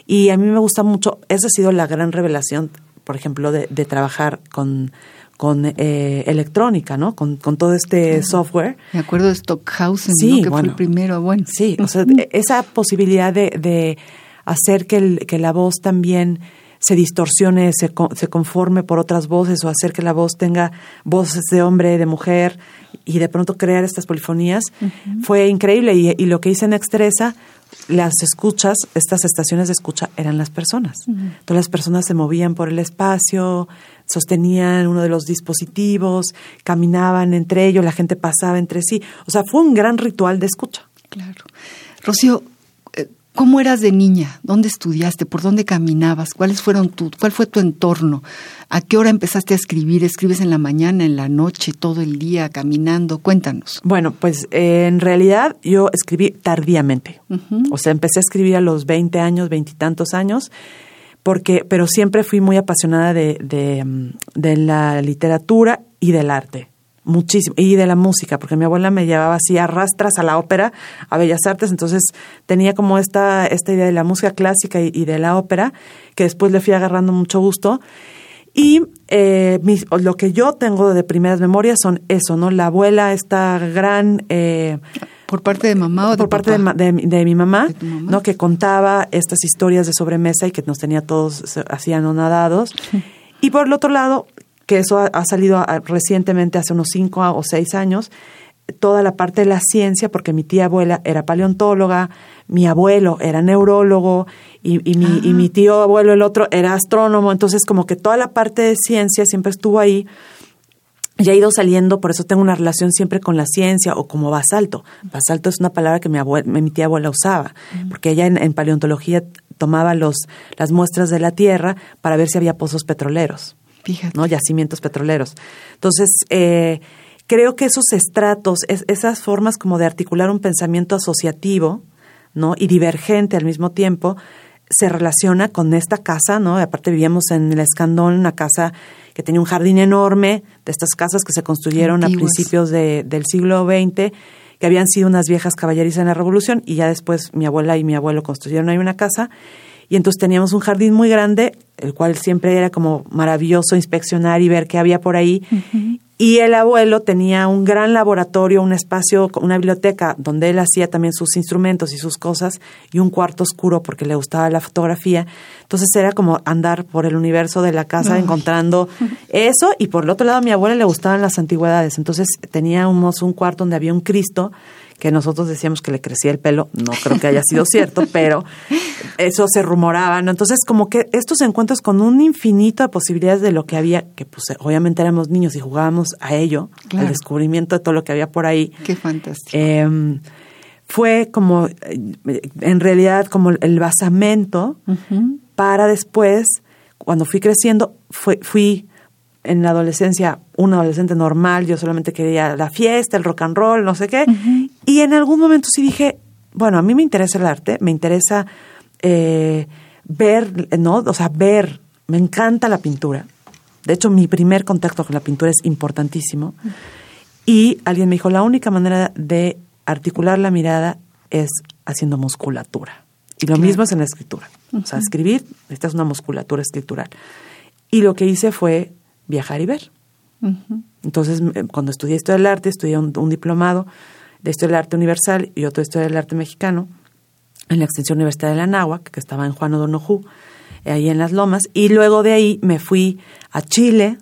Y a mí me gusta mucho, esa ha sido la gran revelación, por ejemplo, de, de trabajar con, con eh, electrónica, ¿no? Con, con todo este software. Me acuerdo de Stockhausen, Sí, ¿no? que fue el primero. Bueno, Sí, o sea, esa posibilidad de, de hacer que, el- que la voz también se distorsione, se, se conforme por otras voces o hacer que la voz tenga voces de hombre, de mujer y de pronto crear estas polifonías fue increíble y, y lo que hice en Extresa, las escuchas, estas estaciones de escucha eran las personas. Todas las personas se movían por el espacio, sostenían uno de los dispositivos, caminaban entre ellos, la gente pasaba entre sí. O sea, fue un gran ritual de escucha. Claro. Rocío, eh, ¿Cómo eras de niña? ¿Dónde estudiaste? ¿Por dónde caminabas? ¿Cuáles fueron tu, cuál fue tu entorno? ¿A qué hora empezaste a escribir? ¿Escribes en la mañana, en la noche, todo el día, caminando? Cuéntanos. Bueno, pues eh, en realidad yo escribí tardíamente. O sea, empecé a escribir a los 20 años, veintitantos años, porque, pero siempre fui muy apasionada de, de, mm, de la literatura y del arte muchísimo, y de la música, porque mi abuela me llevaba así a rastras a la ópera, a Bellas Artes, entonces tenía como esta, esta idea de la música clásica y, de la ópera, que después le fui agarrando mucho gusto. Y eh, lo que yo tengo de primeras memorias son eso, ¿no? La abuela, esta gran... Eh, ¿Por parte de mamá o de Por parte de, de, mi mamá, ¿no? Que contaba estas historias de sobremesa y que nos tenía todos así anonadados. Y por el otro lado, que eso ha, salido recientemente, hace unos cinco o seis años, toda la parte de la ciencia, porque mi tía abuela era paleontóloga, mi abuelo era neurólogo y, mi, y mi tío abuelo, el otro, era astrónomo. Entonces, como que toda la parte de ciencia siempre estuvo ahí y ha ido saliendo, por eso tengo una relación siempre con la ciencia o como basalto. Basalto es una palabra que mi, mi tía abuela usaba, porque ella en, paleontología tomaba los, las muestras de la tierra para ver si había pozos petroleros. ¿no? Yacimientos petroleros. Entonces, eh, creo que esos estratos, esas formas como de articular un pensamiento asociativo, ¿no? Y divergente al mismo tiempo, se relaciona con esta casa, ¿no? Aparte vivíamos en el Escandón, una casa que tenía un jardín enorme, de estas casas que se construyeron a principios del siglo XX, que habían sido unas viejas caballerizas en la Revolución, y ya después mi abuela y mi abuelo construyeron ahí una casa, y entonces teníamos un jardín muy grande, el cual siempre era como maravilloso inspeccionar y ver qué había por ahí. Y el abuelo tenía un gran laboratorio, un espacio, una biblioteca donde él hacía también sus instrumentos y sus cosas y un cuarto oscuro porque le gustaba la fotografía. Entonces era como andar por el universo de la casa encontrando eso y por el otro lado a mi abuela le gustaban las antigüedades. Entonces teníamos un cuarto donde había un Cristo que nosotros decíamos que le crecía el pelo, no creo que haya sido cierto, pero eso se rumoraba, ¿no? Entonces, como que estos encuentros con un infinito de posibilidades de lo que había, que pues obviamente éramos niños y jugábamos a ello, al descubrimiento de todo lo que había por ahí. Qué fantástico. Em, fue como, en realidad, como el basamento para después, cuando fui creciendo, fui en la adolescencia un adolescente normal, yo solamente quería la fiesta, el rock and roll, no sé qué. Y en algún momento sí dije, bueno, a mí me interesa el arte, me interesa eh, ver, ¿no? O sea, ver, me encanta la pintura. De hecho, mi primer contacto con la pintura es importantísimo. Y alguien me dijo, la única manera de articular la mirada es haciendo musculatura. Y lo mismo es en la escritura. O sea, escribir, esta es una musculatura escritural. Y lo que hice fue viajar y ver. Entonces, cuando estudié Historia del Arte, estudié un, diplomado de Historia del Arte Universal y otro de Historia del Arte Mexicano en la Extensión Universitaria de la Náhuac, que estaba en Juan O'Donoghue, ahí en Las Lomas. Y luego de ahí me fui a Chile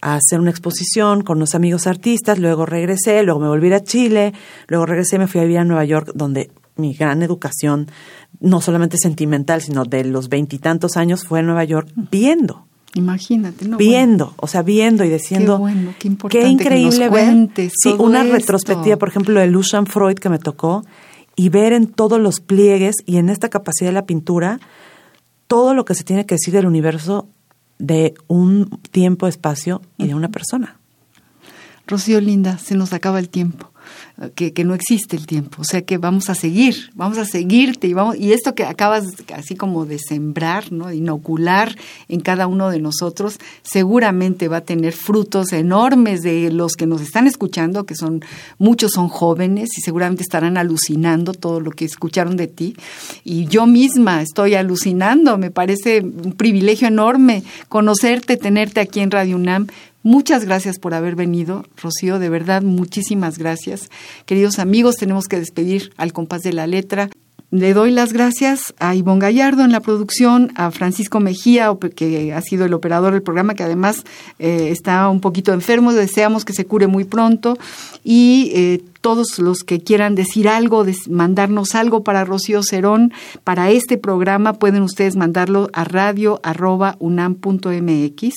a hacer una exposición con unos amigos artistas, luego regresé, luego me volví a Chile, luego regresé, me fui a vivir a Nueva York, donde mi gran educación, no solamente sentimental, sino de los veintitantos años, fue en Nueva York viendo Imagínate, ¿no? Viendo, o sea, viendo y diciendo. Qué bueno, qué importante. increíble que Sí, una retrospectiva, por ejemplo, de Lucian Freud que me tocó, y ver en todos los pliegues y en esta capacidad de la pintura todo lo que se tiene que decir del universo de un tiempo, espacio y de una persona. Rocío Linda, se nos acaba el tiempo que, no existe el tiempo, o sea que vamos a seguir, vamos a seguirte y vamos y esto que acabas así como de sembrar, ¿no? inocular en cada uno de nosotros, seguramente va a tener frutos enormes de los que nos están escuchando, que son muchos son jóvenes y seguramente estarán alucinando todo lo que escucharon de ti y yo misma estoy alucinando, me parece un privilegio enorme conocerte, tenerte aquí en Radio UNAM Muchas gracias por haber venido, Rocío, de verdad, muchísimas gracias. Queridos amigos, tenemos que despedir al compás de la letra. Le doy las gracias a Ivonne Gallardo en la producción, a Francisco Mejía, que ha sido el operador del programa, que además eh, está un poquito enfermo, deseamos que se cure muy pronto, y eh, todos los que quieran decir algo, mandarnos algo para Rocío Cerón, para este programa, pueden ustedes mandarlo a radio.unam.mx.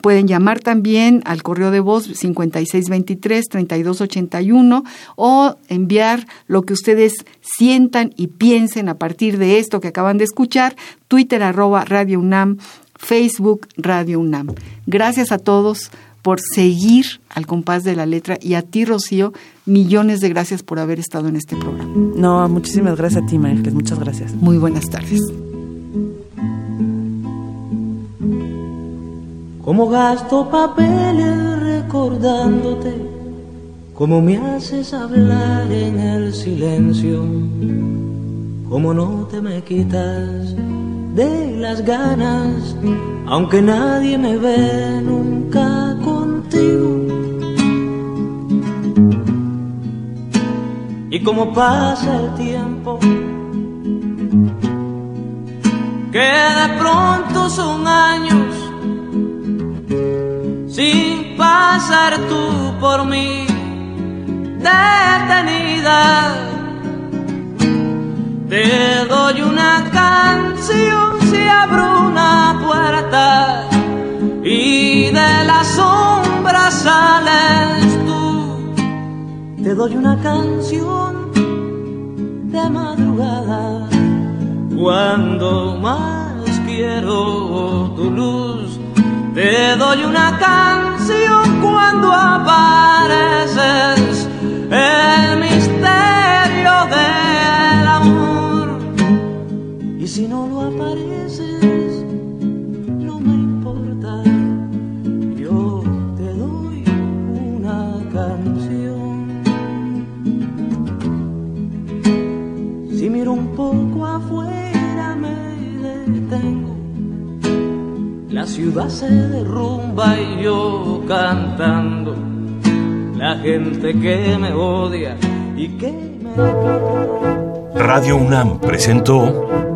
Pueden llamar también al correo de voz 5623-3281 o enviar lo que ustedes sientan y piensen a partir de esto que acaban de escuchar, Twitter arroba Radio UNAM, Facebook Radio UNAM. Gracias a todos por seguir al compás de la letra y a ti, Rocío, millones de gracias por haber estado en este programa. No, muchísimas gracias a ti, María muchas gracias. Muy buenas tardes. Como gasto papeles recordándote, como me haces hablar en el silencio, como no te me quitas de las ganas, aunque nadie me ve nunca contigo. Y como pasa el tiempo, que de pronto son años, sin pasar tú por mí, detenida te doy una canción si abro una puerta y de la sombra sales tú. Te doy una canción de madrugada cuando más quiero tu luz. Te doy una canción cuando apareces el misterio amor. Y si no lo apareces, no me importa, yo te doy una canción. Si miro un poco afuera me detengo, la ciudad se derrumba y yo cantando, la gente que me odia y que me... Radio UNAM presentó